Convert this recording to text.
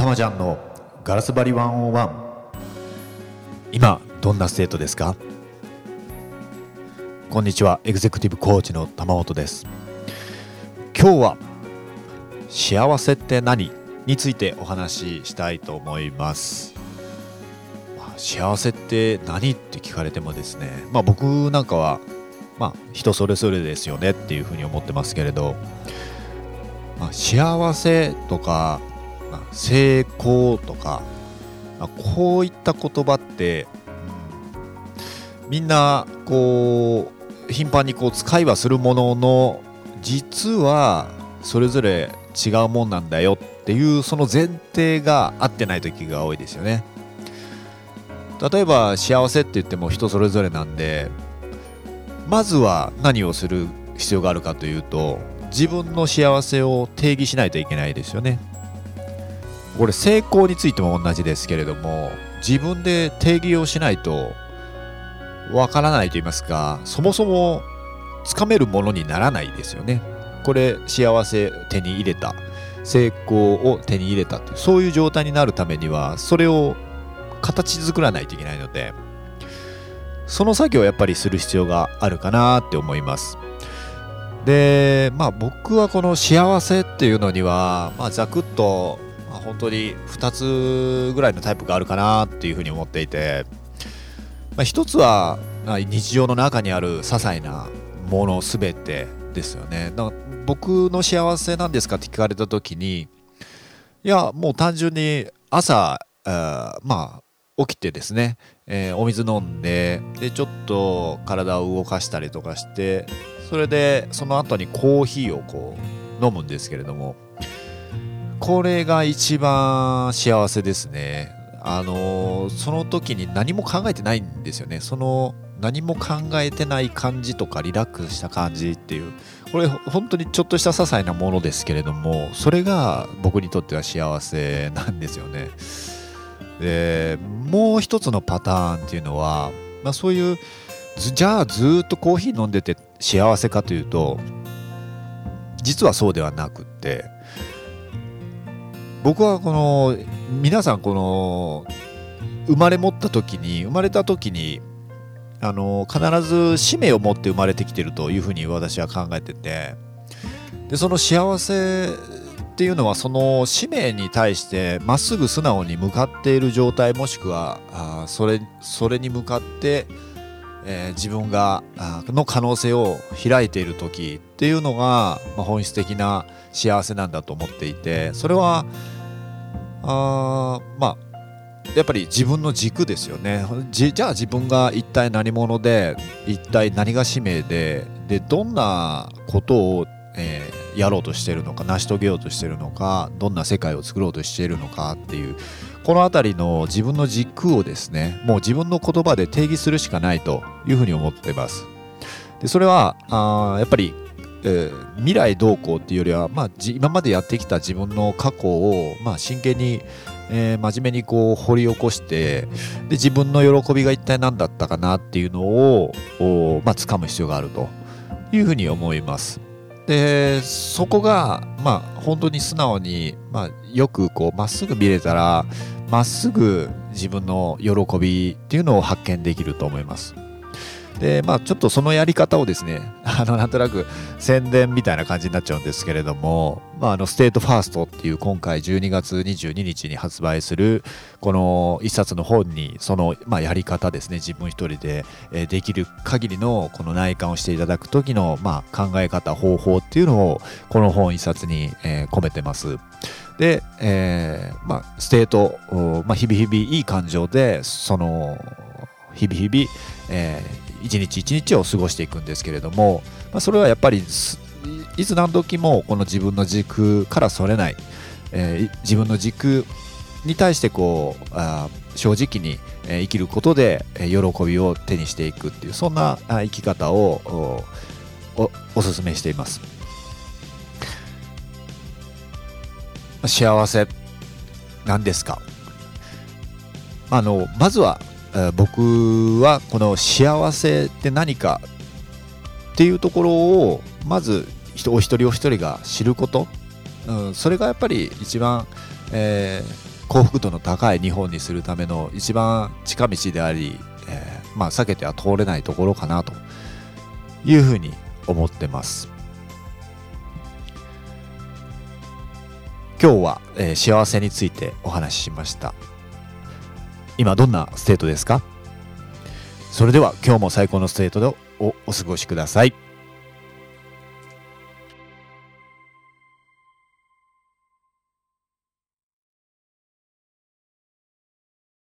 たまちゃんのガラス張り1on1今どんなステートですか？こんにちはエグゼクティブコーチの玉本です。今日は幸せって何についてお話ししたいと思います。まあ幸せって何って聞かれてもですねまあ僕なんかはまあ人それぞれですよねっていうふうに思ってますけれど、まあ、幸せとか、まあ成功とか、まあこういった言葉って、うんみんなこう頻繁にこう使いはするものの実はそれぞれ違うもんなんだよっていうその前提が合ってない時が多いですよね。例えば幸せって言っても人それぞれなんでまずは何をする必要があるかというと自分の幸せを定義しないといけないですよね。これ成功についても同じですけれども自分で定義をしないとわからないと言いますかそもそもつかめるものにならないですよね。これ幸せ手に入れた成功を手に入れたそういう状態になるためにはそれを形作らないといけないのでその作業をやっぱりする必要があるかなって思います。でまあ僕はこの幸せっていうのには、まあ、ざくっと、まあ本当に2つぐらいのタイプがあるかなっていうふうに思っていて、まあ、一つは、日常の中にある些細なもの全てですよね。だから僕の幸せなんですかって聞かれた時にいやもう単純に朝、あまあ起きてですね、えーお水飲んででちょっと体を動かしたりとかしてそれでその後にコーヒーをこう飲むんですけれどもこれが一番幸せですね。あのその時に何も考えてないんですよね。その何も考えてない感じとかリラックスした感じっていう。これ本当にちょっとした些細なものですけれどもそれが僕にとっては幸せなんですよね。でもう一つのパターンっていうのは、まあ、そういうじゃあずっとコーヒー飲んでて幸せかというと実はそうではなくって僕はこの皆さんこの生まれ持った時に生まれた時にあの必ず使命を持って生まれてきてるというふうに私は考えててでその幸せっていうのはその使命に対してまっすぐ素直に向かっている状態もしくはあそれそれに向かって、えー自分がの可能性を開いている時っていうのが、まあ、本質的な幸せなんだと思っていてそれはあまあやっぱり自分の軸ですよね。じゃあ自分が一体何者で一体何が使命ででどんなことを、えーやろうとしてるのか成し遂げようとしてるのかどんな世界を作ろうとしているのかっていうこの辺りの自分の軸をですねもう自分の言葉で定義するしかないというふうに思ってますでそれはあやっぱりえー未来どうこうっていうよりは、まあ、今までやってきた自分の過去を、まあ、真剣に、えー真面目にこう掘り起こしてで自分の喜びが一体何だったかなっていうのを、おまあ掴む必要があるというふうに思います。でそこが、まあ、本当に素直に、まあ、よくこうまっすぐ見れたらまっすぐ自分の喜びっていうのを発見できると思います。でまあちょっとそのやり方をですね あのなんとなく宣伝みたいな感じになっちゃうんですけれども、まあ、あのステートファーストっていう今回12月22日に発売するこの一冊の本にその、まあ、やり方ですね自分一人で、できる限りのこの内観をしていただく時の、まあ、考え方方法っていうのをこの本一冊に、込めてます。で、えーまあ、 state 、まあ、日々日々いい感情でその日々日々、えー一日一日を過ごしていくんですけれども、まあ、それはやっぱりいつ何時もこの自分の軸からそれない、えー自分の軸に対してこうあ正直に、生きることで、喜びを手にしていくっていうそんな生き方をおおお勧めしています。幸せなんですか？あのまずは僕はこの幸せって何かっていうところをまずお一人お一人が知ること、うん、それがやっぱり一番、えー幸福度の高い日本にするための一番近道であり、えー、まあ避けては通れないところかなというふうに思ってます。今日は、えー、幸せについてお話ししました。今どんな state ですか？それでは今日も最高の state でおお過ごしください。